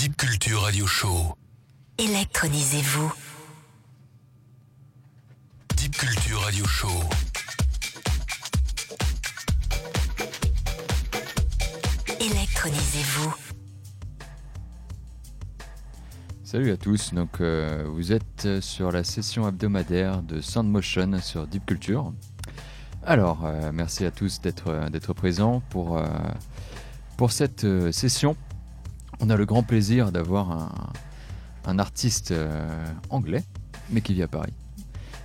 Deep Culture Radio Show. Électronisez-vous. Deep Culture Radio Show. Électronisez-vous. Salut à tous, donc euh, vous êtes sur la session hebdomadaire de Sound Motion sur Deep Culture. Alors, euh, merci à tous d'être euh, d'être présents pour, euh, pour cette euh, session. On a le grand plaisir d'avoir un, artiste euh, anglais, mais qui vit à Paris,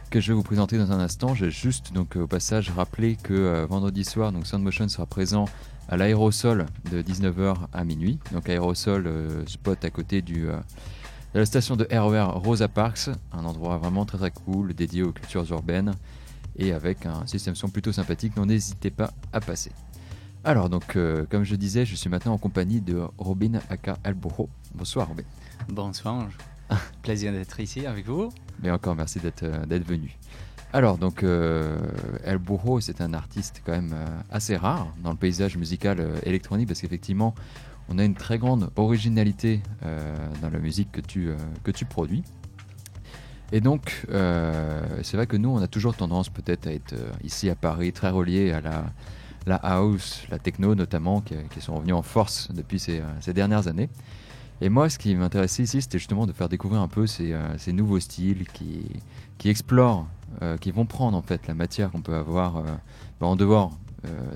que je vais vous présenter dans un instant. J'ai juste donc au passage rappelé que euh, vendredi soir, donc Sound Motion sera présent à l'aérosol de 19h à minuit. Donc aérosol, euh, spot à côté de la station de RER Rosa Parks, un endroit vraiment très très cool dédié aux cultures urbaines et avec un système son plutôt sympathique. Donc n'hésitez pas à passer. Alors donc, euh, comme je disais, je suis maintenant en compagnie de Robin Aka Elboro. Bonsoir Robin. Bonsoir, plaisir d'être ici avec vous. Mais encore merci d'être euh, d'être venu. Alors donc euh, El Burro c'est un artiste quand même euh, assez rare dans le paysage musical électronique parce qu'effectivement on a une très grande originalité dans la musique que tu, que tu produis. Et donc c'est vrai que nous on a toujours tendance peut-être à être ici à Paris très relié à la, la house, la techno notamment qui, sont revenus en force depuis ces, euh, dernières années. Et moi, ce qui m'intéressait ici, c'était justement de faire découvrir un peu ces, euh, nouveaux styles qui, qui explorent, euh, qui vont prendre en fait la matière qu'on peut avoir bah, en dehors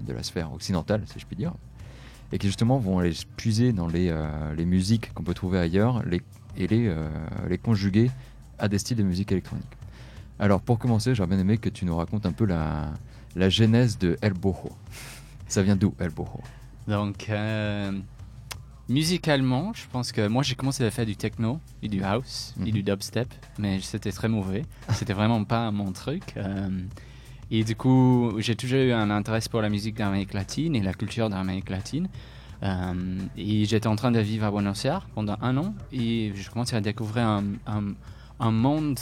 de la sphère occidentale, si je puis dire, et qui justement vont aller puiser dans les, les musiques qu'on peut trouver ailleurs et les, les conjuguer à des styles de musique électronique. Alors pour commencer, j'aurais bien aimé que tu nous racontes un peu la, la genèse de El Bojo. Ça vient d'où El Bojo Donc, euh, musicalement, je pense que moi j'ai commencé à faire du techno et du house et Mhm. du dubstep, mais c'était très mauvais. C'était vraiment pas mon truc. euh, et du coup, j'ai toujours eu un intérêt pour la musique d'Amérique latine et la culture d'Amérique latine. Euh, et j'étais en train de vivre à Buenos Aires pendant un an et je commençais à découvrir un, un- un monde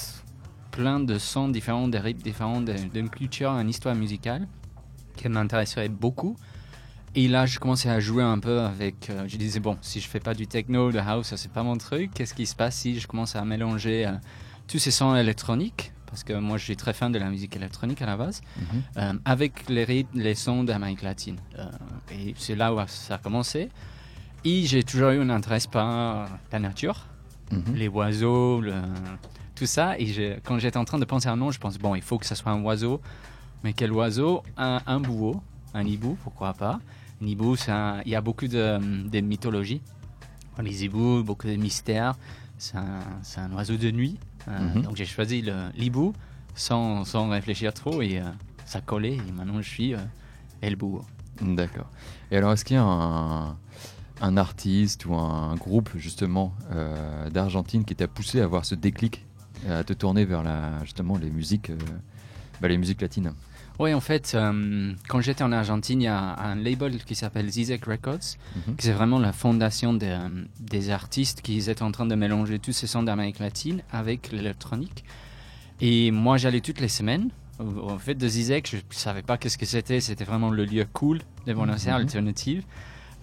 plein de sons différents, de rythmes différents, d'une culture, une histoire musicale qui m'intéressait beaucoup. Et là, je commençais à jouer un peu avec. euh, je disais, bon, si je fais pas du techno, de house, c'est pas mon truc. Qu'est-ce qui se passe si je commence à mélanger euh, tous ces sons électroniques? Parce que moi, je suis très fan de la musique électronique à la base, Mhm. euh, avec les rythmes, les sons d'Amérique latine. Et c'est là où ça a commencé. Et j'ai toujours eu un intérêt par la nature Mhm. les oiseaux, le- tout ça. Et j'ai- quand j'étais en train de penser à un nom, je pense, bon, il faut que ça soit un oiseau. Mais quel oiseau? Un, un bouot, un hibou, pourquoi pas. Un hibou, c'est un- il y a beaucoup de, de mythologie. Les hiboux, beaucoup de mystères. C'est un, un oiseau de nuit. Euh, Mhm. Donc j'ai choisi l'hibou sans, sans réfléchir trop et euh, ça collait. Et maintenant je suis euh, El. D'accord. Et alors, est-ce qu'il y a un, un artiste ou un groupe justement euh, d'Argentine qui t'a poussé à avoir ce déclic, à te tourner vers la, justement les musiques, euh, bah, les musiques latines Oui, en fait, euh, quand j'étais en Argentine, il y a un label qui s'appelle Zizek Records, Mhm. qui c'est vraiment la fondation des, euh, des artistes qui étaient en train de mélanger tous ces sons d'Amérique latine avec l'électronique. Et moi, j'allais toutes les semaines. Au fait de Zizek, je ne savais pas qu'est-ce que c'était. C'était vraiment le lieu cool de Buenos Aires, Mhm. alternative.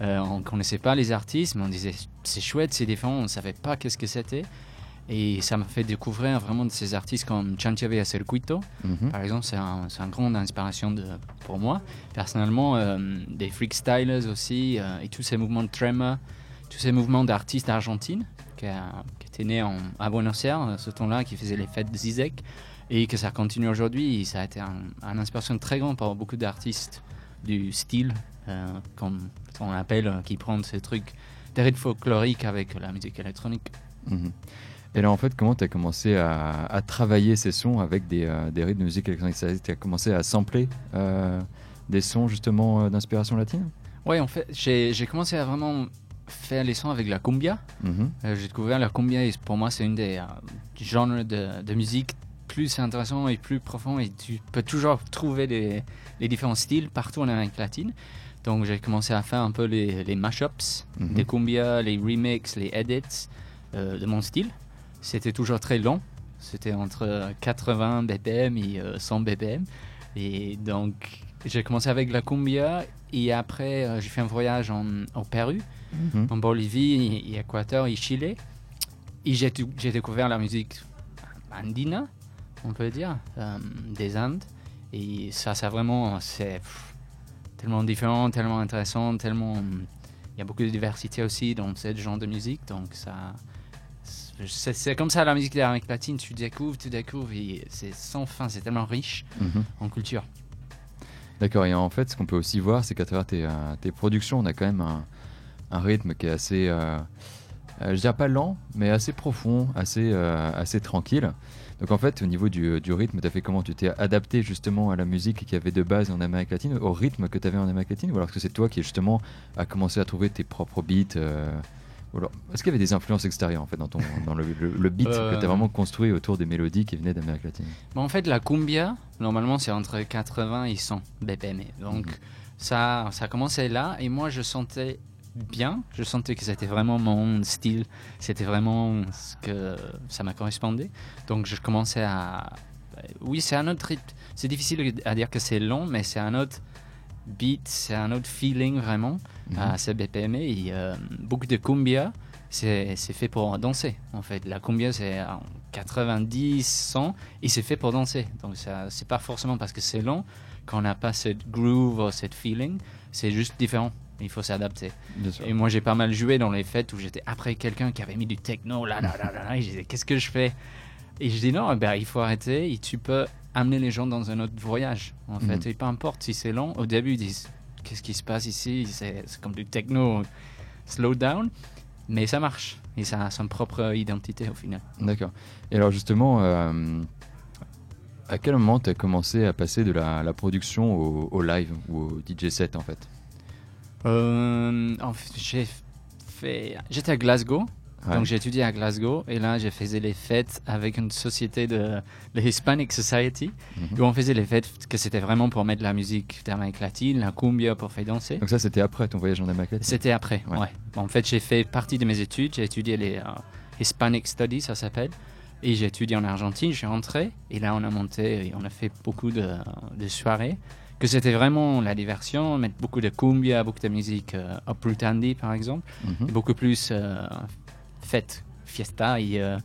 Euh, on connaissait pas les artistes, mais on disait c'est chouette, c'est différent. On ne savait pas qu'est-ce que c'était. Et ça m'a fait découvrir vraiment de ces artistes comme Chanchave Circuito, Mhm. par exemple, c'est un, c'est un grande inspiration de, pour moi. Personnellement, euh, des freakstylers aussi, euh, et tous ces mouvements de tremor, tous ces mouvements d'artistes d'Argentine, qui, a- qui étaient nés en, à Buenos Aires, euh, ce temps-là, qui faisait les fêtes de Zizek, et que ça continue aujourd'hui. Et ça a été un, une inspiration très grande pour beaucoup d'artistes du style, euh, comme on appelle, euh, qui prennent ces trucs, rythmes folkloriques avec la musique électronique. Mhm. Et là, en fait, comment tu as commencé à, à travailler ces sons avec des, euh, des rythmes de musique électronique? Tu as commencé à sampler euh, des sons justement euh, d'inspiration latine? Ouais, en fait, j'ai commencé à vraiment faire les sons avec la cumbia. Mhm. Euh, J'ai découvert la cumbia et pour moi c'est une des genres de, de musique plus intéressant et plus profond et tu peux toujours trouver les, les différents styles partout en Amérique latine. Donc j'ai commencé à faire un peu les, les mashups Mhm. des cumbia, les remixes, les edits de mon style. C'était toujours très long. C'était entre 80 BPM et euh, 100 BPM. Et donc j'ai commencé avec la cumbia Et après, euh, j'ai fait un voyage en, au Pérou, Mhm. en Bolivie, et, et Équateur, et Chili. Et j'ai découvert la musique andina, on peut dire, euh, des Andes. Et ça, ça vraiment, c'est tellement différent, tellement intéressant, tellement. Il y a beaucoup de diversité aussi dans ce genre de musique. Donc, ça. C'est comme ça la musique d'Amérique latine, tu découvres, tu découvres, et c'est sans fin, c'est tellement riche Mhm. en culture. D'accord, et en fait, ce qu'on peut aussi voir, c'est qu'à travers tes, euh, tes productions, on a quand même un, un rythme qui est assez, euh, euh, je dirais pas lent, mais assez profond, assez, euh, assez tranquille. Donc en fait, au niveau du, du rythme, tu as fait comment? Tu t'es adapté justement à la musique qu'il y avait de base en Amérique latine, au rythme que tu avais en Amérique latine, ou alors que c'est toi qui justement a commencé à trouver tes propres beats euh, Est-ce qu'il y avait des influences extérieures en fait dans, ton, dans le, le- le beat Euh. que tu as vraiment construit autour des mélodies qui venaient d'Amérique latine? Bon, en fait, la cumbia, normalement, c'est entre 80 et 100 BPM. Donc, Mhm. ça, ça commençait là. Et moi, je sentais bien. Je sentais que c'était vraiment mon style. C'était vraiment ce que ça m'a correspondé. Donc, je commençais à. Oui, c'est un autre rythme. C'est difficile à dire que c'est long, mais c'est un autre beat, c'est un autre feeling vraiment Mhm. à ce BPM. Et euh, beaucoup de cumbia, c'est c'est fait pour danser en fait. La cumbia, c'est en 90, 100 et c'est fait pour danser. Donc, c'est pas forcément parce que c'est long qu'on n'a pas cette groove ou cette feeling. C'est juste différent. Il faut s'adapter. Et moi, j'ai pas mal joué dans les fêtes où j'étais après quelqu'un qui avait mis du techno, là, là, là, là, et je disais, qu'est-ce que je fais? Et je dis, non, ben, il faut arrêter, et tu peux amener les gens dans un autre voyage, en fait. Mhm. Et peu importe si c'est long, au début, ils disent, qu'est-ce qui se passe ici? C'est comme du techno, slow down, mais ça marche, et ça a son propre identité au final. D'accord. Et alors justement, euh, à quel moment tu as commencé à passer de la, la production au, au live ou au DJ set en fait? Euh, j'ai fait... J'étais à Glasgow, Ouais. Donc j'ai étudié à Glasgow et là j'ai faisais les fêtes avec une société de la Hispanic Society Mhm. où on faisait les fêtes que c'était vraiment pour mettre la musique d'Amérique latine, la cumbia pour faire danser. Donc ça c'était après ton voyage en Amérique latine C'était après, Ouais. ouais. En fait j'ai fait partie de mes études, j'ai étudié les euh, Hispanic Studies, ça s'appelle. Et j'ai étudié en Argentine, je suis rentré et là on a monté et on a fait beaucoup de, de soirées. Que c'était vraiment la diversion, mettre beaucoup de cumbia, beaucoup de musique euh, indie par exemple Mhm. beaucoup plus euh, fête, fiesta. Et, euh,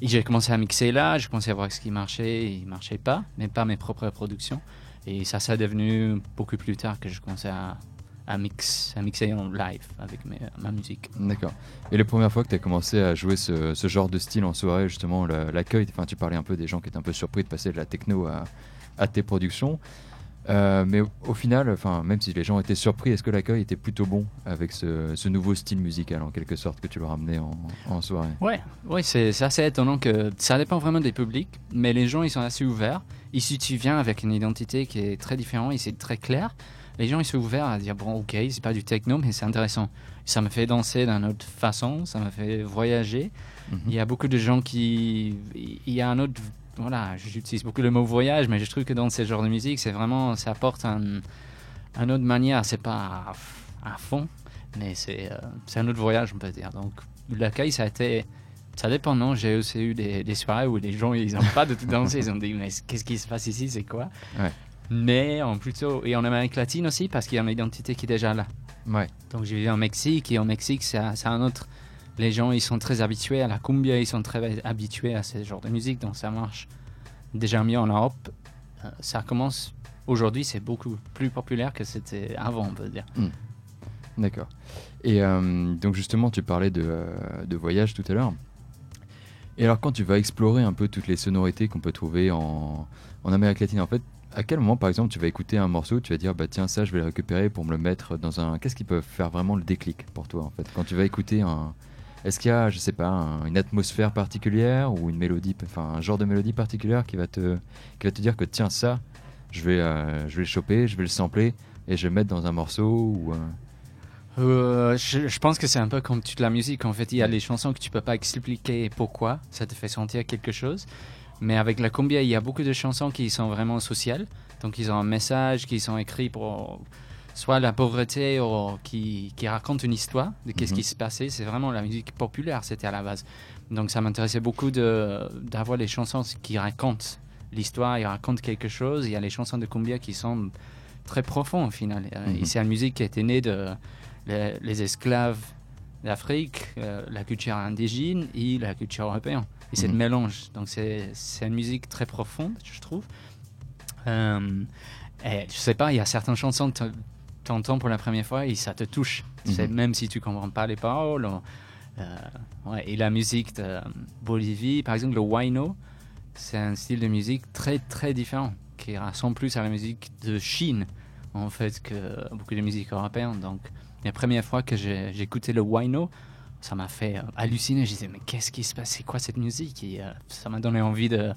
et j'ai commencé à mixer là, j'ai commencé à voir ce qui marchait et marchait pas, mais pas mes propres productions. Et ça, ça a devenu beaucoup plus tard que je commençais à, à, à mixer en live avec ma musique. D'accord. Et la première fois que tu as commencé à jouer ce, genre de style en soirée, justement, la- l'accueil, tu parlais un peu des gens qui étaient un peu surpris de passer de la techno à tes productions. Euh, mais au, au final, enfin, même si les gens étaient surpris, est-ce que l'accueil était plutôt bon avec ce, ce nouveau style musical en quelque sorte que tu leur amenais en, en soirée? Ouais, ouais c'est assez étonnant que ça dépend vraiment des publics, mais les gens ils sont assez ouverts. Si tu viens avec une identité qui est très différente et c'est très clair, les gens ils sont ouverts à dire bon ok c'est pas du techno mais c'est intéressant. Ça me fait danser d'une autre façon, ça me fait voyager. Mhm. Il y a beaucoup de gens qui, il y a un autre, voilà, j'utilise beaucoup le mot voyage, mais je trouve que dans ce genre de musique c'est vraiment, ça apporte un, un autre manière. C'est pas à, à fond, mais c'est euh, c'est un autre voyage on peut dire. Donc l'accueil ça a été ça dépend, non? J'ai aussi eu des, des soirées où les gens, ils n'ont pas de tout danser. Ils ont dit, mais qu'est-ce qui se passe ici? C'est quoi? Ouais. Mais en plutôt... Et en Amérique latine aussi, parce qu'il y a une identité qui est déjà là. Ouais. Donc j'ai vécu en Mexique, et en Mexique, c'est un c'est un autre... Les gens, ils sont très habitués à la cumbia, ils sont très habitués à ce genre de musique, donc ça marche déjà mieux en Europe. Euh, ça commence... Aujourd'hui, c'est beaucoup plus populaire que c'était avant, on peut dire. D'accord. Et euh, donc justement, tu parlais de, euh, de voyage tout à l'heure. Et alors quand tu vas explorer un peu toutes les sonorités qu'on peut trouver en, en Amérique latine, en fait, à quel moment par exemple tu vas écouter un morceau, tu vas dire bah tiens ça je vais le récupérer pour me le mettre dans un... Qu'est-ce qui peut faire vraiment le déclic pour toi en fait Quand tu vas écouter un... Est-ce qu'il y a, je sais pas, un- une atmosphère particulière ou une mélodie, enfin un genre de mélodie particulière qui va te, qui va te dire que tiens ça, je vais, euh, je vais le choper, je vais le sampler et je vais le mettre dans un morceau ou... euh, Euh, je, je pense que c'est un peu comme toute la musique. En fait, il y a des chansons que tu peux pas expliquer pourquoi ça te fait sentir quelque chose. Mais avec la cumbia, il y a beaucoup de chansons qui sont vraiment sociales. Donc, ils ont un message, qui sont écrits pour soit la pauvreté ou qui, qui racontent une histoire de qu'est-ce Mhm. qui se passait. C'est vraiment la musique populaire, c'était à la base. Donc, ça m'intéressait beaucoup d'avoir les chansons qui racontent l'histoire, ils racontent quelque chose. Il y a les chansons de cumbia qui sont très profond au final. Euh, Mhm. C'est une musique qui était née de les, les esclaves d'Afrique, euh, la culture indigène et la culture européenne. Et c'est Mhm. le mélange. Donc c'est une musique très profonde, je trouve. Euh, et je sais pas, il y a certaines chansons t'entends pour la première fois et ça te touche. Mhm. même si tu comprends pas les paroles. euh, ouais. Et la musique de Bolivie, par exemple, le huayno, c'est un style de musique très très différent qui ressemble plus à la musique de Chine en fait que beaucoup de musique européenne. Donc la première fois que j'ai écouté le huayno, ça m'a fait euh, halluciner. Je disais mais qu'est-ce qui se passe? C'est quoi cette musique? Et euh, ça m'a donné envie de,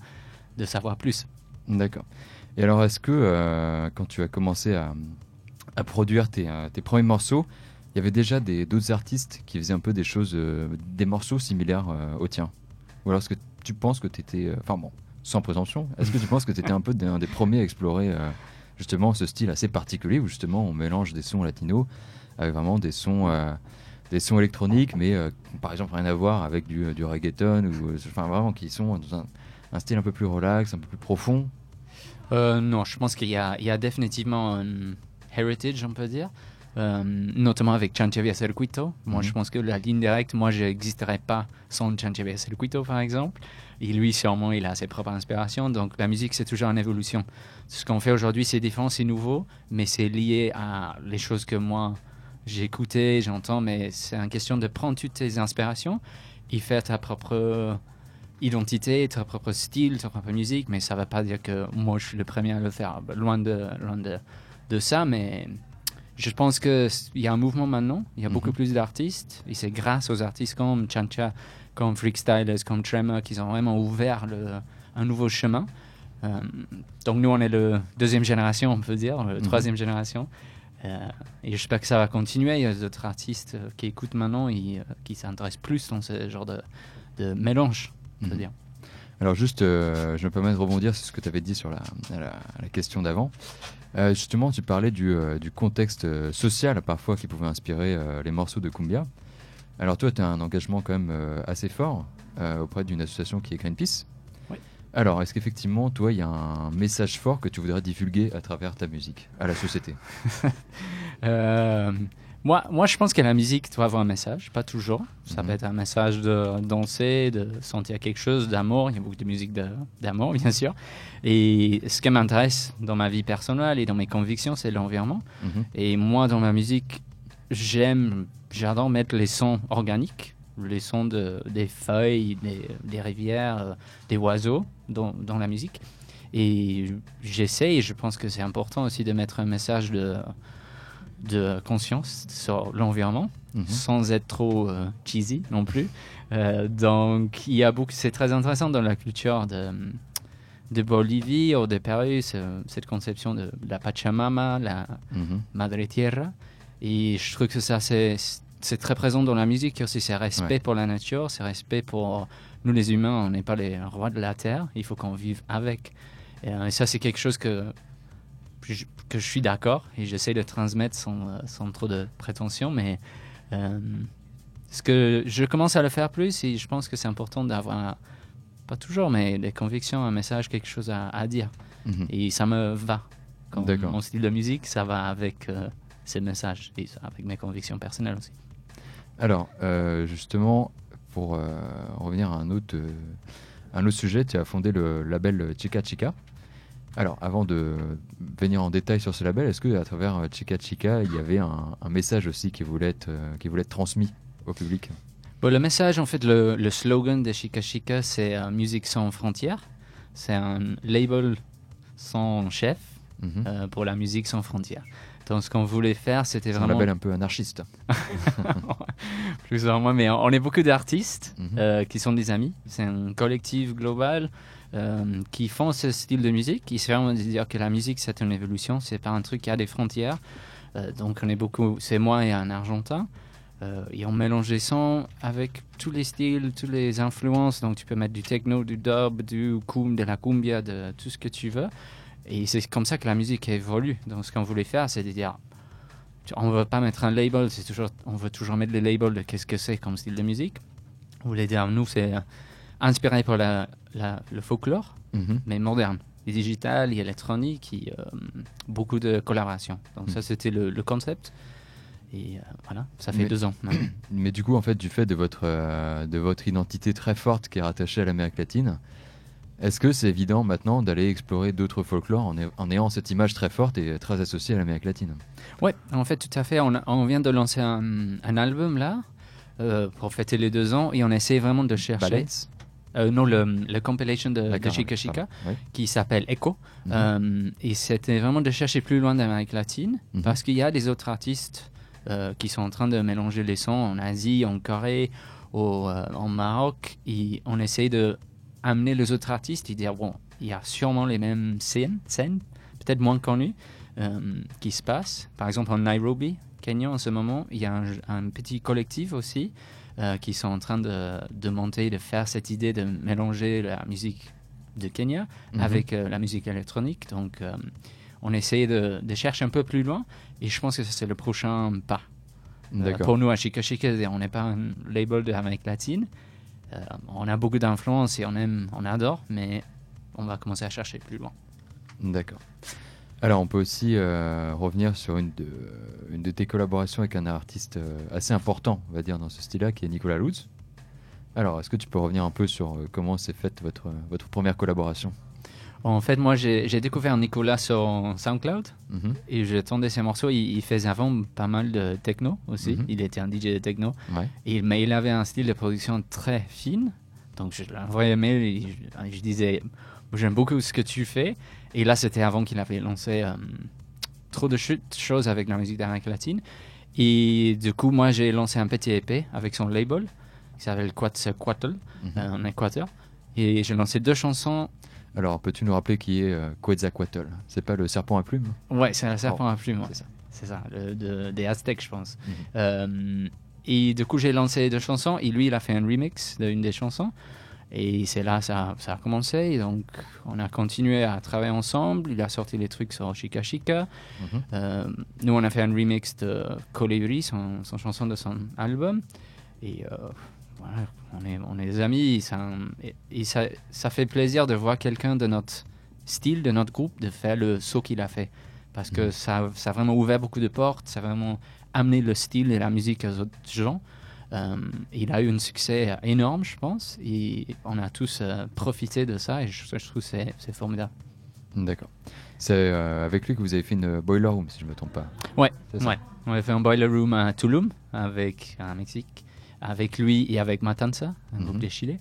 de savoir plus. D'accord. Et alors, est-ce que euh, quand tu as commencé à, à produire tes, euh, tes premiers morceaux, il y avait déjà d'autres artistes qui faisaient un peu des choses, euh, des morceaux similaires euh, aux tiens. Ou alors est-ce que tu penses que tu étais, enfin bon, sans prétention, est-ce que tu penses que tu étais un peu un des premiers à explorer justement ce style assez particulier où justement on mélange des sons latinos avec vraiment des sons, des sons électroniques, mais par exemple rien à voir avec du, reggaeton ou enfin vraiment qui sont dans un, style un peu plus relax, un peu plus profond? Non, je pense qu'il y y a définitivement heritage, on peut dire, euh, notamment avec Chanchevia Circuito. Moi, Mhm. je pense que la ligne directe, moi, je n'existerais pas sans Chanchevia Circuito, par exemple. Et lui, sûrement, il a ses propres inspirations. Donc, la musique, c'est toujours en évolution. Ce qu'on fait aujourd'hui, c'est différent, c'est nouveau, mais c'est lié à les choses que moi, j'ai écoutées, j'entends, mais c'est une question de prendre toutes tes inspirations et faire ta propre identité, ton propre style, ta propre musique, mais ça ne veut pas dire que moi je suis le premier à le faire. Loin de, loin de, de ça, mais je pense qu'il y a un mouvement maintenant, il y a beaucoup Mhm. plus d'artistes, et c'est grâce aux artistes comme Chancha, comme Freakstylers, comme Tremor, qui ont vraiment ouvert le, un nouveau chemin. Euh, donc nous, on est le deuxième génération, on peut dire, la Mhm. troisième génération. Euh, et j'espère que ça va continuer. Il y a d'autres artistes euh, qui écoutent maintenant et euh, qui s'intéressent plus dans ce genre de, de mélange, on peut Mhm. dire. Alors juste, je me permets de rebondir sur ce que tu avais dit sur la, la- la question d'avant. Euh, justement, tu parlais du, euh, du contexte euh, social parfois qui pouvait inspirer les morceaux de Cumbia. Alors toi, tu as un engagement quand même assez fort auprès d'une association qui est Greenpeace. Oui. Alors, est-ce qu'effectivement, toi, il y a un message fort que tu voudrais divulguer à travers ta musique à la société? moi, moi, je pense que la musique doit avoir un message, pas toujours. Ça Mhm. peut être un message de danser, de sentir quelque chose, d'amour. Il y a beaucoup de musique d'amour, bien sûr. Et ce qui m'intéresse dans ma vie personnelle et dans mes convictions, c'est l'environnement. Mhm. Et moi, dans ma musique, j'aime, j'adore mettre les sons organiques, les sons de, des feuilles, des, des rivières, euh, des oiseaux dans, dans la musique. Et j'essaie, et je pense que c'est important aussi de mettre un message de, de conscience sur l'environnement, Mhm. sans être trop euh, cheesy non plus. Euh, donc, il y a beaucoup, c'est très intéressant dans la culture de, de Bolivie ou de Pérou, ce- cette conception de la Pachamama, la Mhm. Madre Tierra. Et je trouve que ça, c'est, très présent dans la musique aussi. C'est respect Ouais. pour la nature, c'est respect pour nous les humains. On n'est pas les rois de la terre. Il faut qu'on vive avec. Et, euh, et ça, c'est quelque chose que je, que je suis d'accord et j'essaie de transmettre sans, euh, sans trop de prétention. Mais euh, ce que je commence à le faire plus et je pense que c'est important d'avoir, pas toujours, mais des convictions, un message, quelque chose à, à dire. Mhm. Et ça me va. D'accord. mon style de musique, ça va avec euh, ces messages et avec mes convictions personnelles aussi. Alors, euh, justement, pour revenir à un autre, un autre sujet, tu as fondé le label Chica Chica. Alors, avant de venir en détail sur ce label, est-ce que à travers euh, Chica Chica, il y avait un, un message aussi qui voulait être, euh, qui voulait être transmis au public? Bon, le message, en fait, le, le slogan de Chica Chica, c'est euh, Musique sans frontières. C'est un label sans chef Mhm. euh, pour la musique sans frontières. Donc, ce qu'on voulait faire, c'était C'est un vraiment. label un peu anarchiste. plus ou moins, mais on est beaucoup d'artistes Mhm. euh, qui sont des amis. C'est un collectif global euh, qui font ce style de musique. Qui se vraiment de dire que la musique, c'est une évolution, c'est pas un truc qui a des frontières. Euh, donc, on est beaucoup, c'est moi et un Argentin. Euh, et on mélange les sons avec tous les styles, toutes les influences. Donc, tu peux mettre du techno, du dub, du kum, de la cumbia, de tout ce que tu veux. Et c'est comme ça que la musique évolue. Donc, ce qu'on voulait faire, c'est de dire on ne veut pas mettre un label, toujours, on veut toujours mettre les labels de qu'est-ce que c'est comme style de musique. On voulait dire, nous, c'est inspiré par la, la- le folklore, Mhm. mais moderne. et digital et électronique et euh, beaucoup de collaboration. Donc Mm. ça, c'était le, le concept. Et euh, voilà, ça fait Mais- deux ans. maintenant. Mais du coup, en fait, du fait de votre, euh, de votre identité très forte qui est rattachée à l'Amérique latine, est-ce que c'est évident maintenant d'aller explorer d'autres folklores en, ay- en ayant cette image très forte et très associée à l'Amérique latine? Ouais, en fait, tout à fait. On, vient de lancer un, un album là euh, pour fêter les deux ans et on essaie vraiment de chercher. Euh, non, le, le compilation de, de Chica Chica. Oui. qui s'appelle Echo. Mhm. Euh, et c'était vraiment de chercher plus loin d'Amérique latine Mhm. parce qu'il y a des autres artistes euh, qui sont en train de mélanger les sons en Asie, en Corée, au, en Maroc. Et on essaye de amener les autres artistes et dire bon, il y a sûrement les mêmes scènes, scènes peut-être moins connues, qui se passent. Par exemple, en Nairobi, Kenya, en ce moment, il y a un, un petit collectif aussi euh, qui sont en train de, de monter, de faire cette idée de mélanger la musique de Kenya Mhm. avec euh, la musique électronique. Donc, euh, on essaye de, de chercher un peu plus loin et je pense que c'est le prochain pas. Pour nous, à Chica Chica, on n'est pas un label de l'Amérique latine. On a beaucoup d'influence et on aime, on adore, mais on va commencer à chercher plus loin. D'accord. Alors, on peut aussi euh, revenir sur une de, une de tes collaborations avec un artiste euh, assez important, on va dire, dans ce style-là, qui est Nicolas Lutz. Alors, est-ce que tu peux revenir un peu sur euh, comment s'est faite votre, votre première collaboration? En fait, moi, j'ai découvert Nicolas sur SoundCloud Mhm. et j'attendais ses morceaux. Il, il faisait avant pas mal de techno aussi. Mhm. Il était un DJ de techno. Ouais. Et, mais il avait un style de production très fine. Donc je lui envoyais un mail et je, je disais J'aime beaucoup ce que tu fais. Et là, c'était avant qu'il avait lancé euh, trop de ch- choses avec la musique d'Amérique latine. Et du coup, moi, j'ai lancé un petit EP avec son label qui s'appelle Quetzalcoatl Mhm. euh, en Équateur. Et j'ai lancé deux chansons. Alors, peux-tu nous rappeler qui est euh, Quetzalcoatl? C'est pas le serpent à plumes? Ouais, c'est un serpent à plumes. ouais. C'est ça. C'est ça, le- de- des Aztèques, je pense. Mhm. Euh, et du coup, j'ai lancé deux chansons et lui, il a fait un remix d'une des chansons. Et c'est là ça, ça a commencé. Et donc, on a continué à travailler ensemble. Il a sorti les trucs sur Chica Chica. Mhm. Euh, nous, on a fait un remix de Colibri, son, son chanson de son album. Et euh, voilà, on est, on est des amis. Ça, et, et ça, ça fait plaisir de voir quelqu'un de notre style, de notre groupe, de faire le saut qu'il a fait. Parce que Mhm. ça, ça a vraiment ouvert beaucoup de portes, ça a vraiment amené le style et la musique aux autres gens. Euh, il a eu un succès énorme, je pense, et on a tous euh, profité de ça, et je, je trouve que c'est formidable. D'accord. C'est euh, avec lui que vous avez fait une Boiler Room, si je ne me trompe pas. Ouais, ouais. On a fait un boiler room à Tulum, avec, à Mexique, avec lui et avec Matanza, un groupe Mhm. de Chili.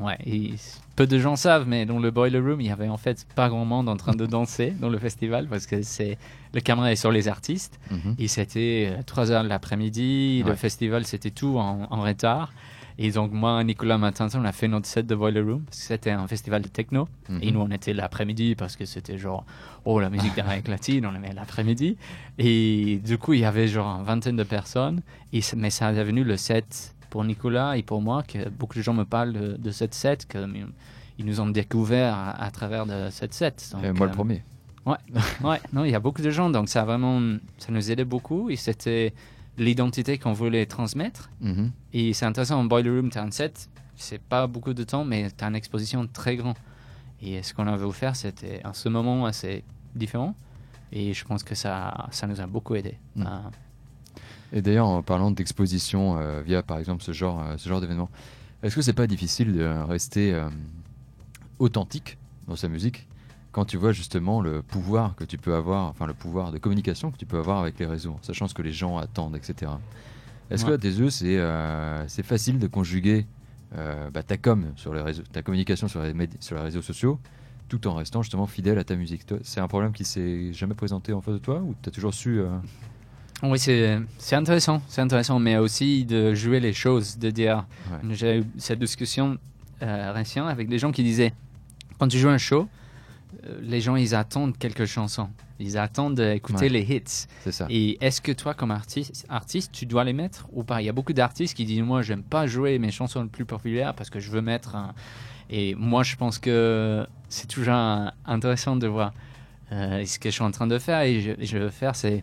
Euh, ouais, et peu de gens savent, mais dans le boiler room, il y avait en fait pas grand monde en train de danser dans le festival, parce que c'est le caméra est sur les artistes. Mhm. Et c'était euh, 3 heures de l'après-midi. Le festival, c'était tout en, en retard. Et donc, moi, Nicolas Matinson, on a fait notre set de Boiler Room. parce que C'était un festival de techno. Mhm. Et nous, on était l'après-midi parce que c'était genre, oh, la musique d'Amérique latine, on aimait l'après-midi. Et du coup, il y avait genre une vingtaine de personnes. Et, mais ça est devenu le set pour Nicolas et pour moi, que beaucoup de gens me parlent de, de cette set, que euh, ils nous ont découvert à, à travers de cette set. Donc, Euh, moi, le euh, premier. Ouais, non, il y a beaucoup de gens, donc ça a vraiment, ça nous aidait beaucoup et c'était l'identité qu'on voulait transmettre. Mhm. Et c'est intéressant, en Boiler Room, tu as un set, c'est pas beaucoup de temps, mais tu as une exposition très grande. Et ce qu'on avait offert, c'était à ce moment assez différent. Et je pense que ça, ça nous a beaucoup aidé. Mm. à- Et d'ailleurs, en parlant d'exposition euh, via, par exemple, ce genre, euh, ce genre d'événement, est-ce que c'est pas difficile de rester euh, authentique dans sa musique quand tu vois justement le pouvoir que tu peux avoir, enfin le pouvoir de communication que tu peux avoir avec les réseaux, sachant ce que les gens attendent, etc. Est-ce que à tes yeux, c'est euh, c'est facile de conjuguer bah, ta com sur les réseaux, ta communication sur les, sur les réseaux sociaux, tout en restant justement fidèle à ta musique? C'est un problème qui s'est jamais présenté en face de toi ou tu as toujours su Oui, c'est intéressant, c'est intéressant, mais aussi de jouer les choses, de dire. Ouais. J'ai eu cette discussion euh, récemment avec des gens qui disaient quand tu joues un show, euh, les gens ils attendent quelques chansons, ils attendent d'écouter Ouais. les hits. C'est ça. Et est-ce que toi, comme artiste, artiste, tu dois les mettre ou pas? Il y a beaucoup d'artistes qui disent moi, j'aime pas jouer mes chansons les plus populaires parce que je veux mettre. un- Et moi, je pense que c'est toujours intéressant de voir euh, ce que je suis en train de faire. Et je, je veux faire, c'est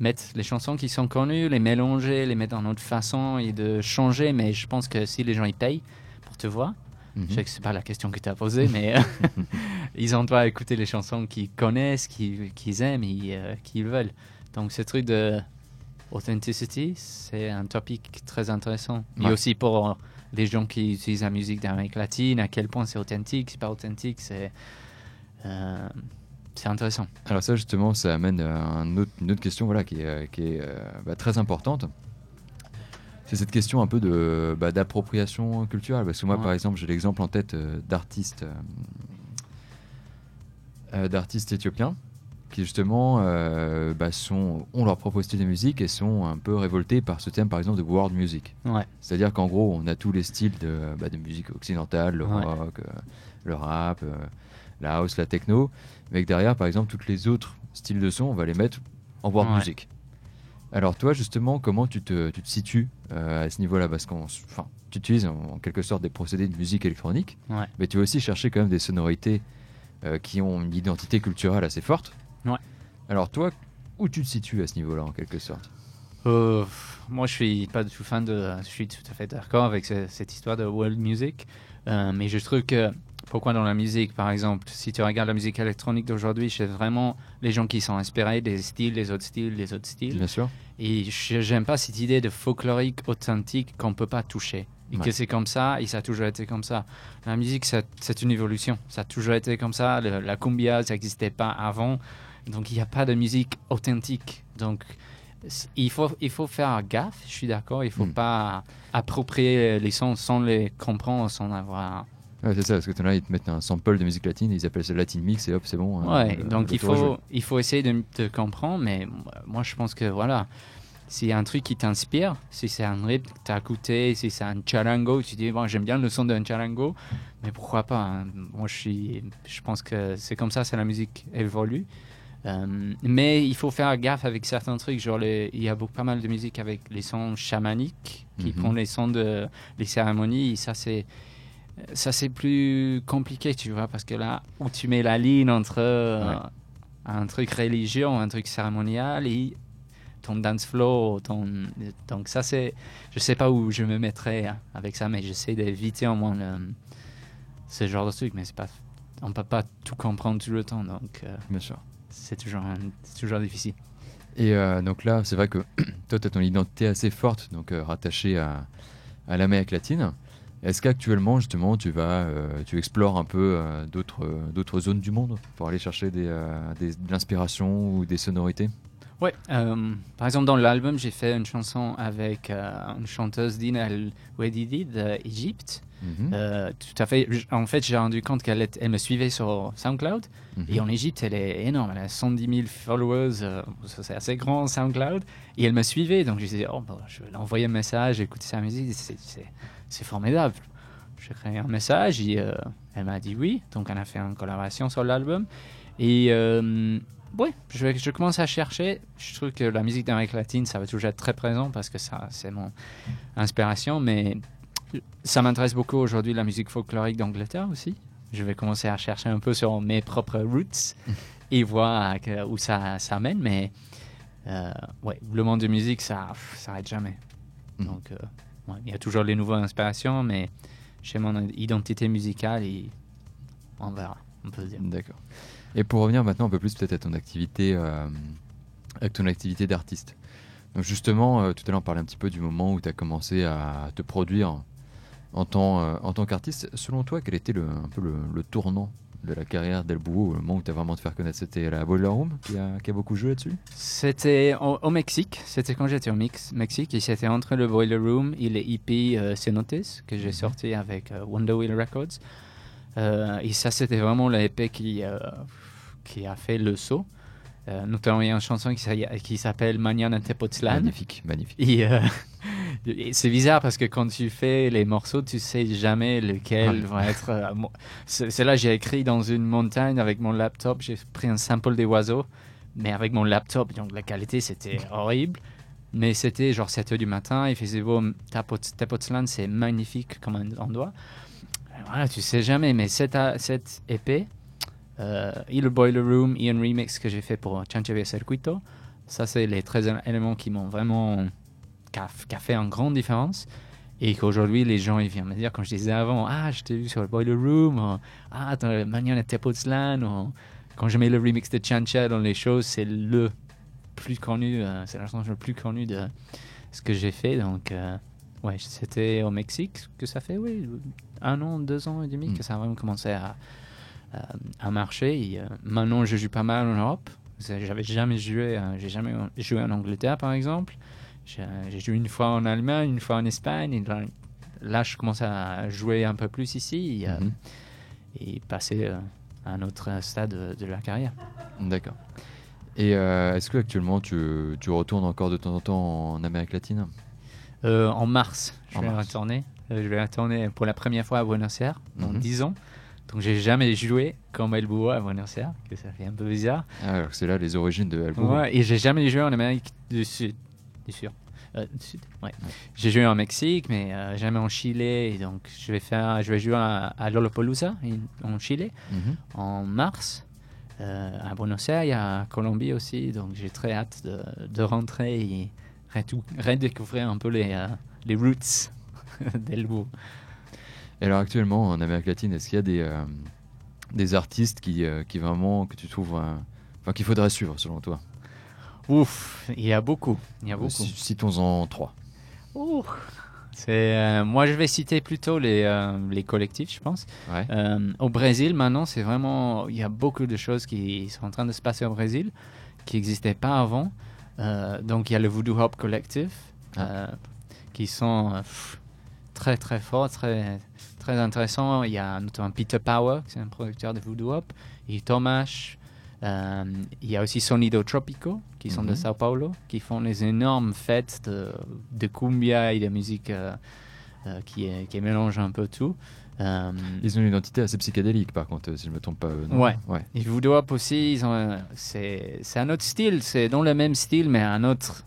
mettre les chansons qui sont connues, les mélanger, les mettre dans notre façon et de changer. Mais je pense que si les gens ils payent pour te voir, Mhm. Je sais que c'est pas la question que tu as posée, mais euh, ils ont droit à écouter les chansons qu'ils connaissent, qu'ils aiment et euh, qu'ils veulent. Donc ce truc de authenticity, c'est un topic très intéressant. Ouais. Et aussi pour les gens qui utilisent la musique d'Amérique latine, à quel point c'est authentique, c'est pas authentique, c'est euh, c'est intéressant. Alors ça justement, ça amène à un autre- une autre question voilà, qui est, euh, qui est, euh, bah, très importante. C'est cette question un peu de bah, d'appropriation culturelle. Parce que moi, Ouais. par exemple, j'ai l'exemple en tête euh, d'artistes euh, euh, d'artistes éthiopiens qui justement euh, bah, sont, ont leur propre style de musique et sont un peu révoltés par ce thème, par exemple, de world music. Ouais. C'est-à-dire qu'en gros, on a tous les styles de, bah, de musique occidentale, le Ouais. rock, euh, le rap, euh, la house, la techno, mais que derrière, par exemple, toutes les autres styles de son, on va les mettre en world Ouais. music. Alors toi, justement, comment tu te, tu te situes euh, à ce niveau-là? Parce qu'on, enfin, tu utilises en, en quelque sorte des procédés de musique électronique, Ouais. mais tu vas aussi chercher quand même des sonorités euh, qui ont une identité culturelle assez forte. Ouais. Alors toi, où tu te situes à ce niveau-là, en quelque sorte? Euh, moi, je suis pas du tout fan de. Je suis tout à fait d'accord avec ce- cette histoire de world music, mais je trouve que pourquoi dans la musique, par exemple, si tu regardes la musique électronique d'aujourd'hui, c'est vraiment les gens qui sont inspirés des styles, des autres styles, des autres styles. Bien sûr. Et je- j'aime pas cette idée de folklorique authentique qu'on peut pas toucher. Et Ouais. que c'est comme ça, et ça a toujours été comme ça. La musique, c'est une évolution. Ça a toujours été comme ça. Le- la cumbia, ça n'existait pas avant. Donc, il n'y a pas de musique authentique. Donc, il faut, il faut faire gaffe, je suis d'accord. Il faut Mm. pas approprier les sons sans les comprendre, sans avoir. Ouais, c'est ça, parce que là, ils te mettent un sample de musique latine, ils appellent ça Latin Mix, et hop, c'est bon. hein, Ouais, le- donc il faut, il faut essayer de, de comprendre, mais moi je pense que voilà, s'il y a un truc qui t'inspire, si c'est un rythme que tu as écouté, si c'est un charango, tu dis bon, j'aime bien le son d'un charango, mais pourquoi pas hein. Moi je, suis, je pense que c'est comme ça, c'est la musique évolue. Euh, mais il faut faire gaffe avec certains trucs, genre les- il y a beaucoup, pas mal de musique avec les sons chamaniques qui Mhm. prennent les sons de les cérémonies, et ça c'est ça c'est plus compliqué, tu vois, parce que là où tu mets la ligne entre euh, Ouais. un truc religieux, un truc cérémonial et ton dance floor, ton donc ça c'est je sais pas où je me mettrais avec ça, mais j'essaie d'éviter au moins le- ce genre de truc, mais c'est pas on peut pas tout comprendre tout le temps, donc euh, Bien sûr. c'est toujours un- toujours difficile. Et euh, donc là, c'est vrai que toi, tu as ton identité assez forte, donc euh, rattachée à, à l'Amérique latine. Est-ce qu'actuellement, justement, tu vas, euh, tu explores un peu euh, d'autres, euh, d'autres zones du monde pour aller chercher des, des- de l'inspiration ou des sonorités? Ouais, par exemple dans l'album j'ai fait une chanson avec une chanteuse Dina Wedidi d'Égypte. Mhm. Euh, tout à fait. En fait, j'ai rendu compte qu'elle elle me suivait sur SoundCloud. Mhm. Et en Égypte, elle est énorme. Elle a 110 000 followers. euh, c'est assez grand, SoundCloud. Et elle me suivait. Donc, je disais, oh, bon, je vais lui envoyer un message, écouter sa musique. C'est- formidable. J'ai créé un message et euh, elle m'a dit oui. Donc, on a fait une collaboration sur l'album. Et euh, ouais, je, je commence à chercher. Je trouve que la musique d'Amérique latine, ça va toujours être très présent parce que ça, c'est mon inspiration. Mais ça m'intéresse beaucoup aujourd'hui la musique folklorique d'Angleterre aussi. Je vais commencer à chercher un peu sur mes propres roots et voir où ça, ça mène. Mais euh, ouais, le monde de musique, ça s'arrête jamais. Mhm. Donc, euh, ouais, il y a toujours les nouvelles inspirations, mais j'ai mon identité musicale et on verra, on peut dire. D'accord. Et pour revenir maintenant un peu plus peut-être à ton activité, euh, à ton activité d'artiste. Donc justement, euh, tout à l'heure on parlait un petit peu du moment où tu as commencé à te produire en tant, euh, en tant qu'artiste. Selon toi, quel était le, un peu le, le tournant de la carrière d'El le moment où tu as vraiment te faire connaître? C'était la Boiler Room qui a, qui a beaucoup joué là-dessus? C'était au, au Mexique, c'était quand j'étais au Mix, Mexique, et c'était entre le Boiler Room et les EP euh, Cenotes que j'ai sorti avec euh, Wonder Wheel Records. Euh, et ça, c'était vraiment l'EP qui, euh, qui a fait le saut. Notamment, il y a une chanson qui qui s'appelle Mañana Tepoztlán. Magnifique, magnifique. Et c'est bizarre parce que quand tu fais les morceaux, tu sais jamais lequel va être. euh, c'est là j'ai écrit dans une montagne avec mon laptop. J'ai pris un sample des oiseaux, mais avec mon laptop, donc la qualité c'était horrible. Mais c'était genre 7 heures du matin, il faisait beau. Tapot- Tepoztlán, c'est magnifique comme un endroit. Voilà, tu sais jamais, mais cette, euh, cette épée, euh, et le Boiler Room et un remix que j'ai fait pour Chanchevia Circuito, ça c'est les 13 éléments qui m'ont vraiment qui a, fait une grande différence. Et qu'aujourd'hui, les gens, ils viennent me dire, comme je disais avant, ah, je t'ai vu sur le Boiler Room, ou, ah, dans le Magnon Tepozlan, ou quand je mets le remix de Chancha dans les choses, c'est le plus connu, euh, c'est la chanson le plus connue de ce que j'ai fait. Donc, euh, ouais, c'était au Mexique que ça fait, oui, un an, deux ans et demi Mm. que ça a vraiment commencé à, à, à marcher. Et, euh, maintenant, je joue pas mal en Europe. J'avais jamais joué, euh, j'ai jamais joué en Angleterre, par exemple. J'ai joué une fois en Allemagne, une fois en Espagne. Et là, je commence à jouer un peu plus ici et, euh, Mhm. et passer euh, à un autre stade de, la carrière. D'accord. Et euh, est-ce que actuellement tu, tu retournes encore de temps en temps en Amérique latine? Euh, en mars, je En vais mars. retourner. Euh, je vais retourner pour la première fois à Buenos Aires en Mhm. 10 ans. Donc, j'ai jamais joué comme El Búho à Buenos Aires, que ça fait un peu bizarre. Ah, alors c'est là les origines de El Burro. Ouais, et j'ai jamais joué en Amérique du Sud. Du Sud. Euh, du Sud, ouais. J'ai joué en Mexique, mais euh, jamais en Chili. Et donc, je vais, faire, je vais jouer à, à Lollapalooza en Chili Mhm. en mars. Euh, à Buenos Aires, a Colombie aussi. Donc, j'ai très hâte de, de rentrer et redécouvrir un peu les, les roots d'El Búho. Et alors actuellement en Amérique latine, est-ce qu'il y a des, des artistes qui, qui vraiment que tu trouves, enfin qu'il faudrait suivre selon toi? Ouf, il y a beaucoup. Il y a beaucoup. Citons-en trois. Ouh. C'est, euh, moi, je vais citer plutôt les, euh, les collectifs, je pense. Ouais. Euh, au Brésil, maintenant, c'est vraiment. Il y a beaucoup de choses qui sont en train de se passer au Brésil qui n'existaient pas avant. Euh, donc, il y a le Voodoo Hop Collective Ah. euh, qui sont euh, pff, très, très forts, très, très intéressants. Il y a notamment Peter Power, qui est un producteur de Voodoo Hop, et Thomas. Euh, il y a aussi Sonido Tropico, qui sont de Mhm. Sao Paulo, qui font les énormes fêtes de, de cumbia et de musique euh, euh, qui, est, qui mélange un peu tout. Euh, Ils ont une identité assez psychédélique par contre, si je me trompe pas. non Ouais. ouais. et Voodoo Hop aussi, ils c'est, un autre style, c'est dans le même style, mais un autre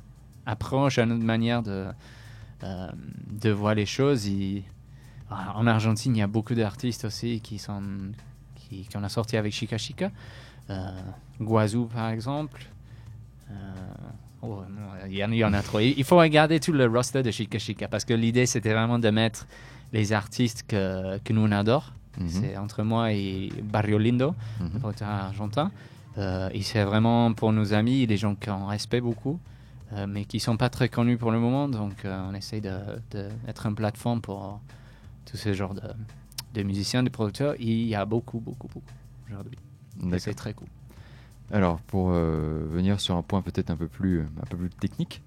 approche, une autre manière de, euh, de voir les choses. En Argentine, il y a beaucoup d'artistes aussi qui sont qui, qu'on a sorti avec Chica Chica. Euh, Guazou, par exemple. Euh, oh, non, il, y en, il y en a trop. Il il faut regarder tout le roster de Chica Chica parce que l'idée, c'était vraiment de mettre les artistes que, que nous on adore. Mhm. C'est entre moi et Barrio Lindo, Mhm. le producteur argentin. Euh, et c'est vraiment pour nos amis, des gens qu'on respecte beaucoup, euh, mais qui sont pas très connus pour le moment. Donc euh, on essaye d'être une plateforme pour tous ces genres de, de musiciens, de producteurs. Il y a beaucoup, beaucoup, beaucoup aujourd'hui. C'est très cool. Alors, pour euh, venir sur un point peut-être un peu plus, un peu plus technique.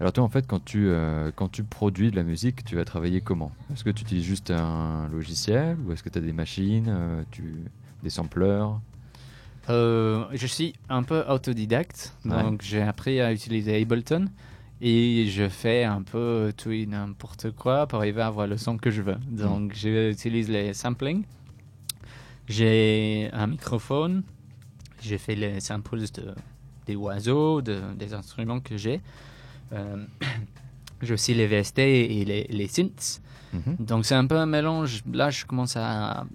Alors toi, en fait, quand tu, euh, quand tu produis de la musique, tu vas travailler comment? Est-ce que tu utilises juste un logiciel ou est-ce que tu as des machines, euh, tu, des sampleurs? Euh, je suis un peu autodidacte, Ouais. donc j'ai appris à utiliser Ableton et je fais un peu tout et n'importe quoi pour arriver à avoir le son que je veux. Donc j'utilise les samplings, j'ai un microphone, j'ai fait les samples de, des oiseaux, de, des instruments que j'ai. Euh, j'ai aussi les VST et les, les synths. Mhm. Donc c'est un peu un mélange. Là, je commence à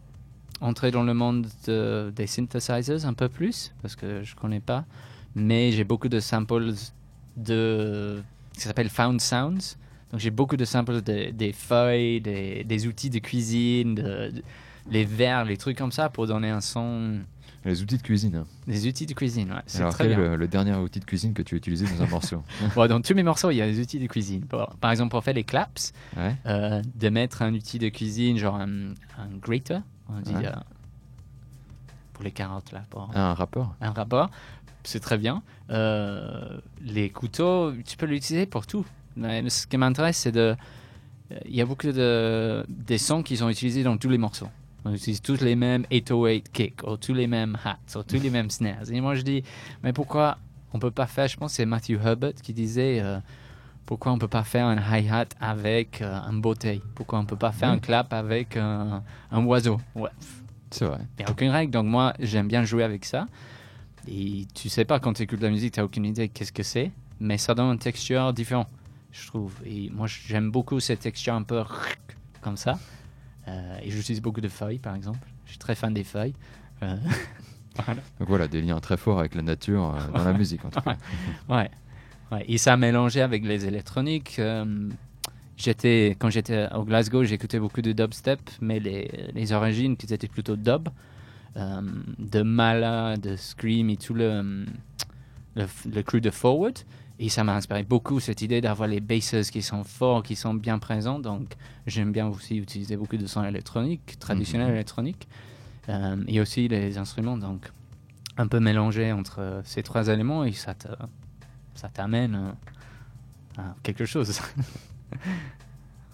entrer dans le monde de- des synthesizers un peu plus parce que je connais pas. Mais j'ai beaucoup de samples de ça s'appelle Found Sounds. Donc j'ai beaucoup de samples de- des feuilles, des, des outils de cuisine, de- les verres, les trucs comme ça pour donner un son. Les outils de cuisine. hein. Des outils de cuisine, ouais, c'est très quel bien. le, le dernier outil de cuisine que tu as utilisé dans un morceau Bon, dans tous mes morceaux, il y a des outils de cuisine. Par par exemple, pour faire les claps, Ouais. euh, de mettre un outil de cuisine, genre un, un grater, on dit, Ouais. euh, pour les carottes, là, pour Ah, un rappeur un rapport, c'est très bien. Euh, les couteaux, tu peux l'utiliser pour tout. Mais ce qui m'intéresse, c'est de. Il y a beaucoup de des sons qu'ils ont utilisés dans tous les morceaux. On utilise tous les mêmes 808 kicks, ou tous les mêmes hats, ou tous les mêmes snares. Et moi, je dis, mais pourquoi on peut pas faire, je pense que c'est Matthew Herbert qui disait, euh, pourquoi on peut pas faire un hi-hat avec euh, un bouteille? Pourquoi on peut pas faire un clap avec un, un oiseau? Ouais, C'est vrai. il n'y a aucune règle, donc moi j'aime bien jouer avec ça. Et tu sais pas quand tu écoutes la musique, tu n'as aucune idée qu'est-ce que c'est, mais ça donne une texture différente, je trouve. Et moi j'aime beaucoup cette texture un peu comme ça. Euh, et j'utilise beaucoup de feuilles par exemple. Je suis très fan des feuilles. Euh, voilà. Donc voilà, des liens très forts avec la nature euh, dans la musique en tout cas. Ouais. ouais. Et ça mélangé avec les électroniques. euh, j'étais quand j'étais au Glasgow, j'écoutais beaucoup de dubstep, mais les, les origines qui étaient plutôt dub, euh, de Mala, de Scream et tout le, le, le crew de Forward. Et ça m'a inspiré beaucoup cette idée d'avoir les basses qui sont forts, qui sont bien présents. Donc j'aime bien aussi utiliser beaucoup de sons électroniques, traditionnels Mhm. électroniques, euh, et aussi les instruments. Donc un peu mélangé entre ces trois éléments et ça te, ça t'amène euh, à quelque chose.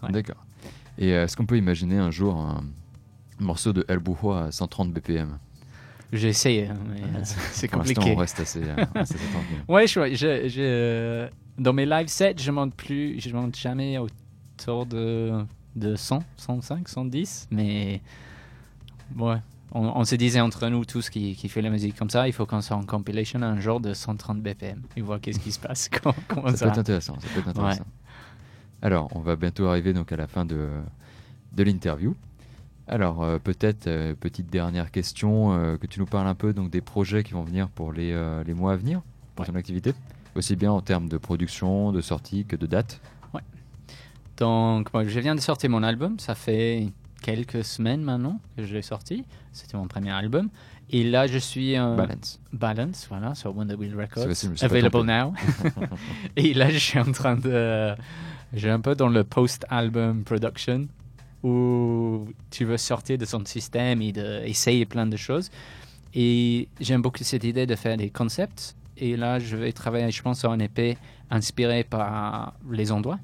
Ouais. D'accord. Et est-ce qu'on peut imaginer un jour un morceau de El Bujo à 130 BPM J'ai essayé, hein, mais euh, c'est compliqué. on reste assez, euh, assez. Ouais, je, je, je- euh, dans mes live sets, je monte plus, je monte jamais autour de, de 100, 105, 110, mais ouais. On, on se disait entre nous tous qui, qui fait la musique comme ça, il faut qu'on soit en compilation un jour de 130 BPM et voir qu'est-ce qui se passe. Comment, comment Ça ça, peut être intéressant. Ça peut être intéressant. Alors, on va bientôt arriver donc à la fin de, de l'interview. Alors, euh, peut-être, euh, petite dernière question, euh, que tu nous parles un peu donc, des projets qui vont venir pour les, euh, les mois à venir, pour Ouais. ton activité, aussi bien en termes de production, de sortie que de date. Donc, moi, je viens de sortir mon album. Ça fait quelques semaines maintenant que je l'ai sorti. C'était mon premier album. Et là, je suis en Balance. Balance, voilà, sur Wonder Wheel Records. Available now. Et là, je suis en train de. J'ai un peu dans le post-album production où tu veux sortir de son système et de essayer plein de choses. Et j'aime beaucoup cette idée de faire des concepts. Et là, je vais travailler, je pense, sur un épée inspiré par les endroits.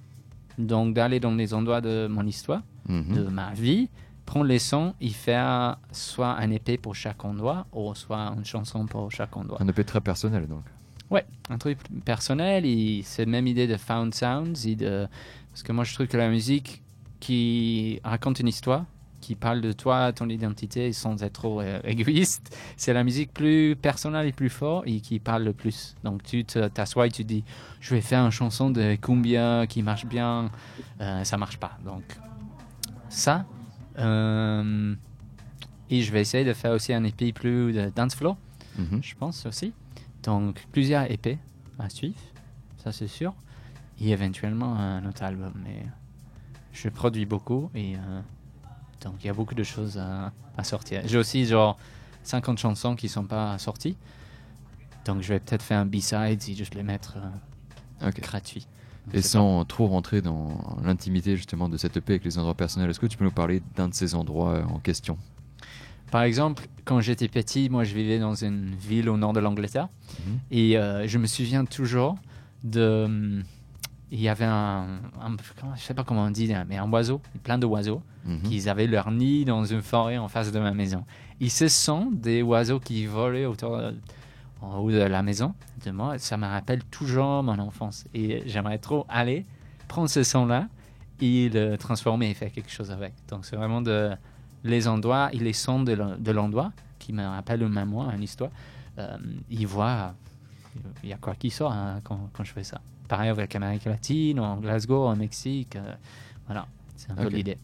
Donc, d'aller dans les endroits de mon histoire, Mhm. de ma vie, prendre les sons et faire soit un épée pour chaque endroit ou soit une chanson pour chaque endroit. Un EP très personnel donc. Ouais, un truc personnel et cette même idée de found sounds et de parce que moi je trouve que la musique qui raconte une histoire, qui parle de toi, ton identité sans être trop euh, égoïste, c'est la musique plus personnelle et plus forte et qui parle le plus. Donc tu t'assois et tu dis je vais faire une chanson de cumbia qui marche bien, euh, ça marche pas. Donc ça euh, et je vais essayer de faire aussi un EP plus de dance floor Mhm. je pense aussi. Donc plusieurs épées à suivre, ça c'est sûr. Et éventuellement un autre album. Mais je produis beaucoup et euh, donc il y a beaucoup de choses à, à sortir. J'ai aussi genre 50 chansons qui sont pas sorties. Donc je vais peut-être faire un B-side et juste les mettre euh, gratuit. Et sans trop rentrer dans l'intimité justement de cette EP avec les endroits personnels, est-ce que tu peux nous parler d'un de ces endroits euh, en question? Par exemple, quand j'étais petit, moi je vivais dans une ville au nord de l'Angleterre Mhm. et euh, je me souviens toujours de. Il y avait un, un- comment- Je sais pas comment on dit, mais un oiseau, plein de oiseaux, Mhm. qui avaient leur nid dans une forêt en face de ma maison. Et ce sont des oiseaux qui volaient autour, de- en haut de la maison de moi. Ça me rappelle toujours mon enfance. Et j'aimerais trop aller prendre ce son-là et le transformer et faire quelque chose avec. Donc c'est vraiment de, les endroits et les sons de l'en- de l'endroit qui me rappellent une mémoire, une histoire. Euh, y voir, il y a quoi qui sort hein, quand, quand je fais ça. Pareil avec l'Amérique latine, en Glasgow, au Mexique. euh, voilà, c'est un peu l'idée.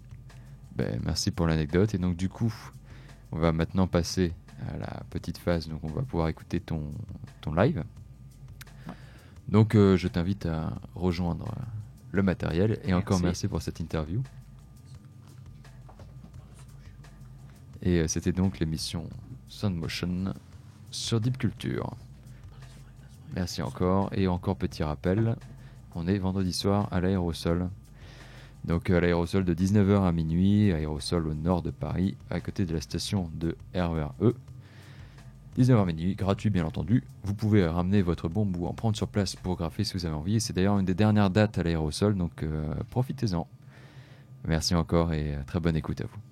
Ben, merci pour l'anecdote. Et donc, du coup, on va maintenant passer à la petite phase. Donc, on va pouvoir écouter ton, ton live. Donc, euh, je t'invite à rejoindre le matériel. Et encore Merci. merci pour cette interview. Et euh, c'était donc l'émission Sound Motion sur Deep Culture. Merci encore. Et encore petit rappel, on est vendredi soir à l'aérosol. Donc à l'aérosol de 19h à minuit, aérosol au nord de Paris, à côté de la station de RERE. 19h à minuit, gratuit bien entendu. Vous pouvez ramener votre bombe ou en prendre sur place pour graffer si vous avez envie. C'est d'ailleurs une des dernières dates à l'aérosol, donc euh, profitez-en. Merci encore et euh, très bonne écoute à vous.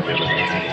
Então, Obrigado.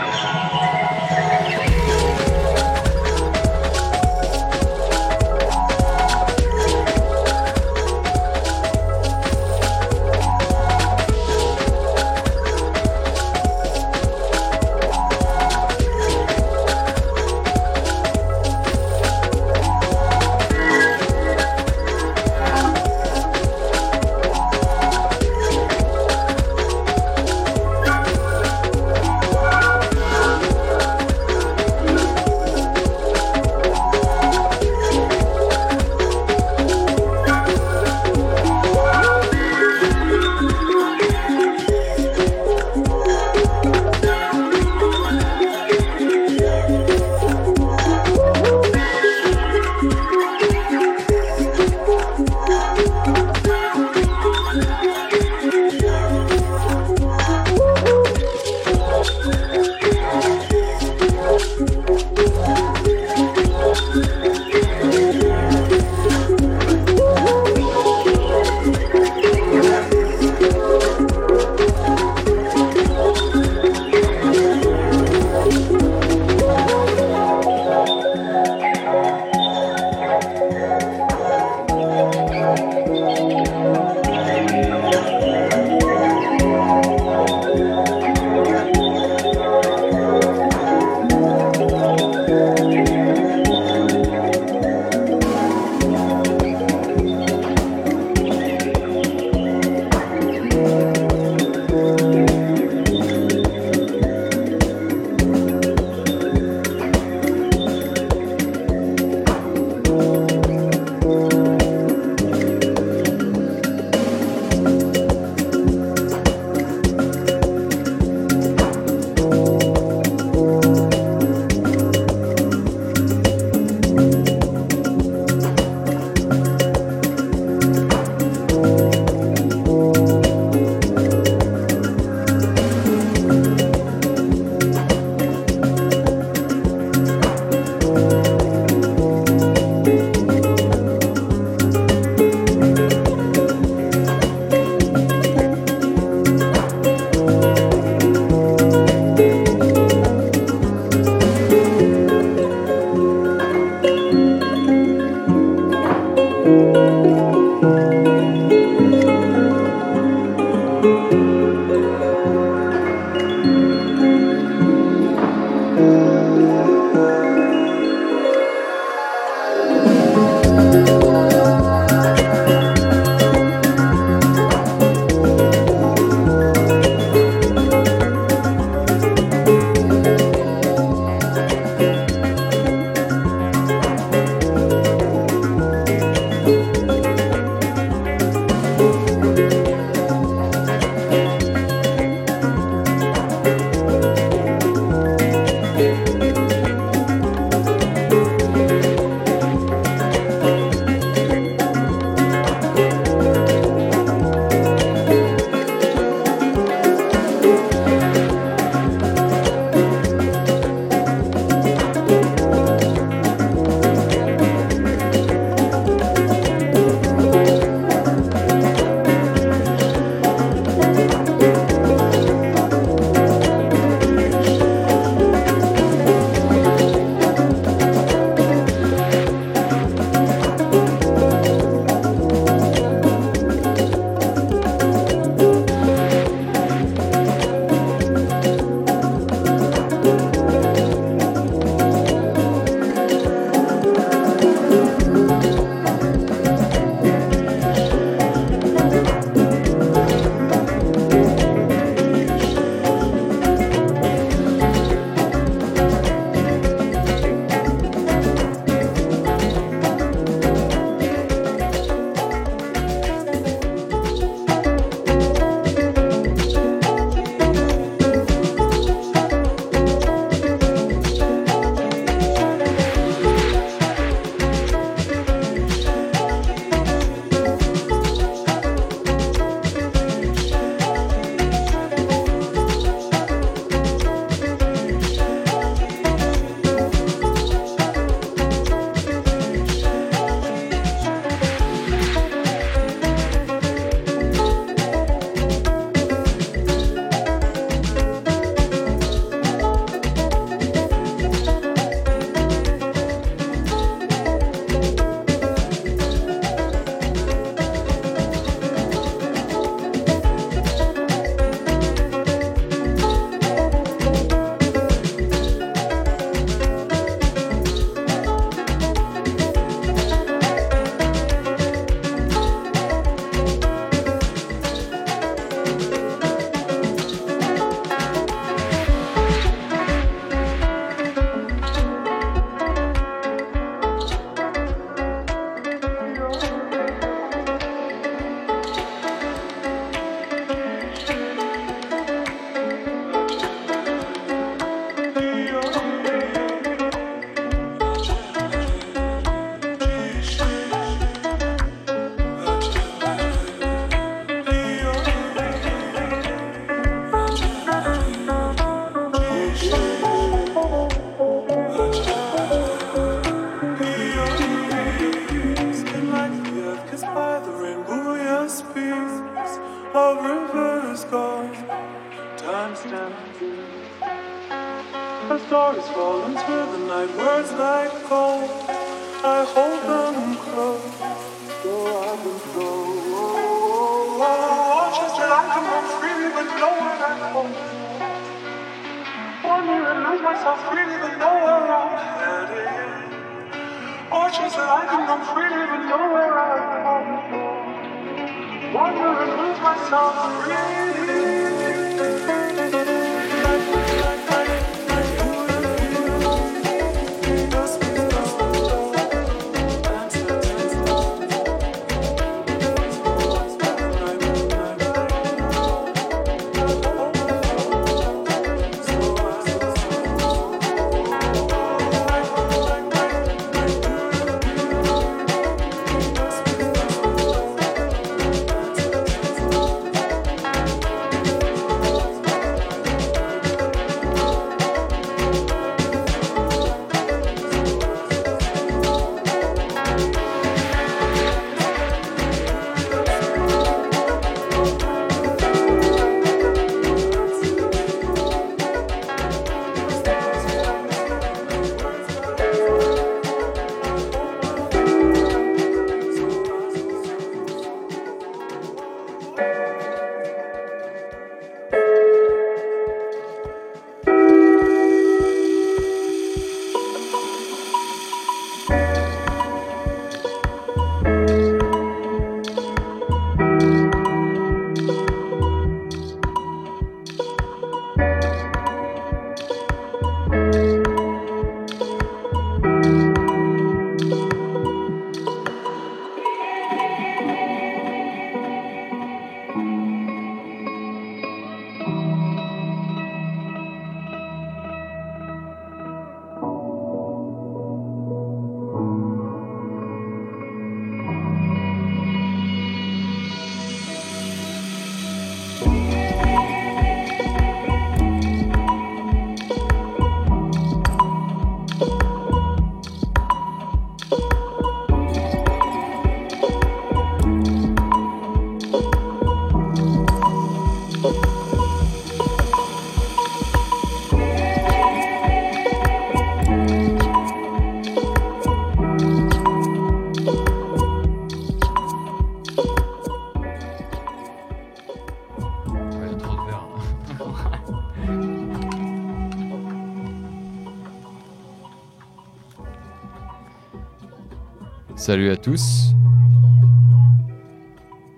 Salut à tous.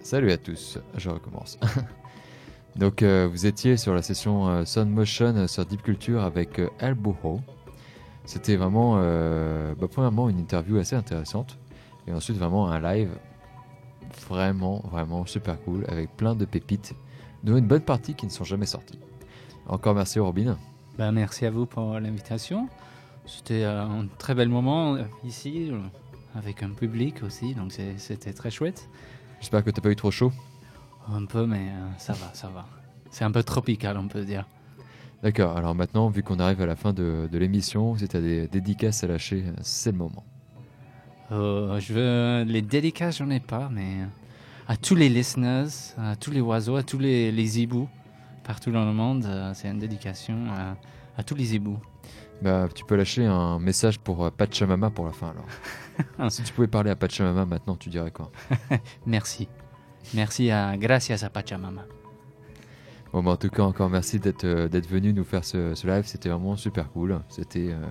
Salut à tous. Je recommence. Donc, euh, vous étiez sur la session euh, Sound Motion euh, sur Deep Culture avec euh, Burro. C'était vraiment, euh, bah, premièrement, une interview assez intéressante. Et ensuite, vraiment un live vraiment, vraiment super cool avec plein de pépites, dont une bonne partie qui ne sont jamais sorties. Encore merci Robin. Ben, merci à vous pour l'invitation. C'était un très bel moment ici, avec un public aussi, donc c'était très chouette. J'espère que t'as pas eu trop chaud. Un peu, mais euh, ça va, ça va. C'est un peu tropical, on peut dire. D'accord, alors maintenant, vu qu'on arrive à la fin de, de l'émission, si t'as des dédicaces à lâcher, c'est le moment. Euh, je veux les dédicaces, j'en ai pas, mais euh, à tous les listeners, à tous les oiseaux, à tous les, les hiboux partout dans le monde, c'est une dédication à, à tous les hiboux. Bah, tu peux lâcher un message pour Pachamama pour la fin alors. si tu pouvais parler à Pachamama maintenant, tu dirais quoi? Merci. Merci à Gracias a Pachamama. Bon, bah, en tout cas, encore merci d'être euh, d'être venu nous faire ce, ce live. C'était vraiment super cool. C'était euh,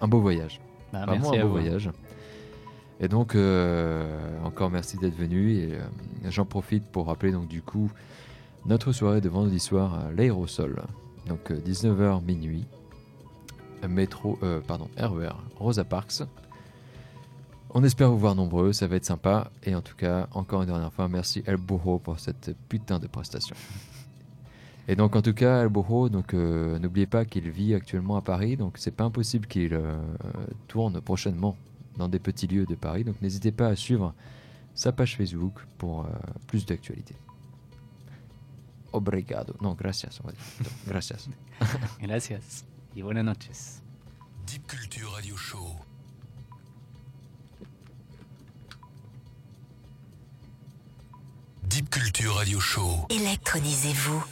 un beau voyage. Bah, Vraiment merci un à beau vous. voyage. Et donc, euh, encore merci d'être venu. Et j'en profite pour rappeler, donc, du coup, notre soirée de vendredi soir à l'Aérosol. Donc, 19h minuit. Métro, pardon, RER Rosa Parks. On espère vous voir nombreux, ça va être sympa. Et en tout cas, encore une dernière fois, merci El Burro pour cette putain de prestation. Et donc en tout cas, El Burro, donc euh, n'oubliez pas qu'il vit actuellement à Paris, donc c'est pas impossible qu'il euh, tourne prochainement dans des petits lieux de Paris. Donc n'hésitez pas à suivre sa page Facebook pour euh, plus d'actualités. Obrigado. Non, gracias, on va dire. Gracias. Gracias. Y buenas noches. Deep Culture Radio Show. Deep Culture Radio Show. Électronisez-vous.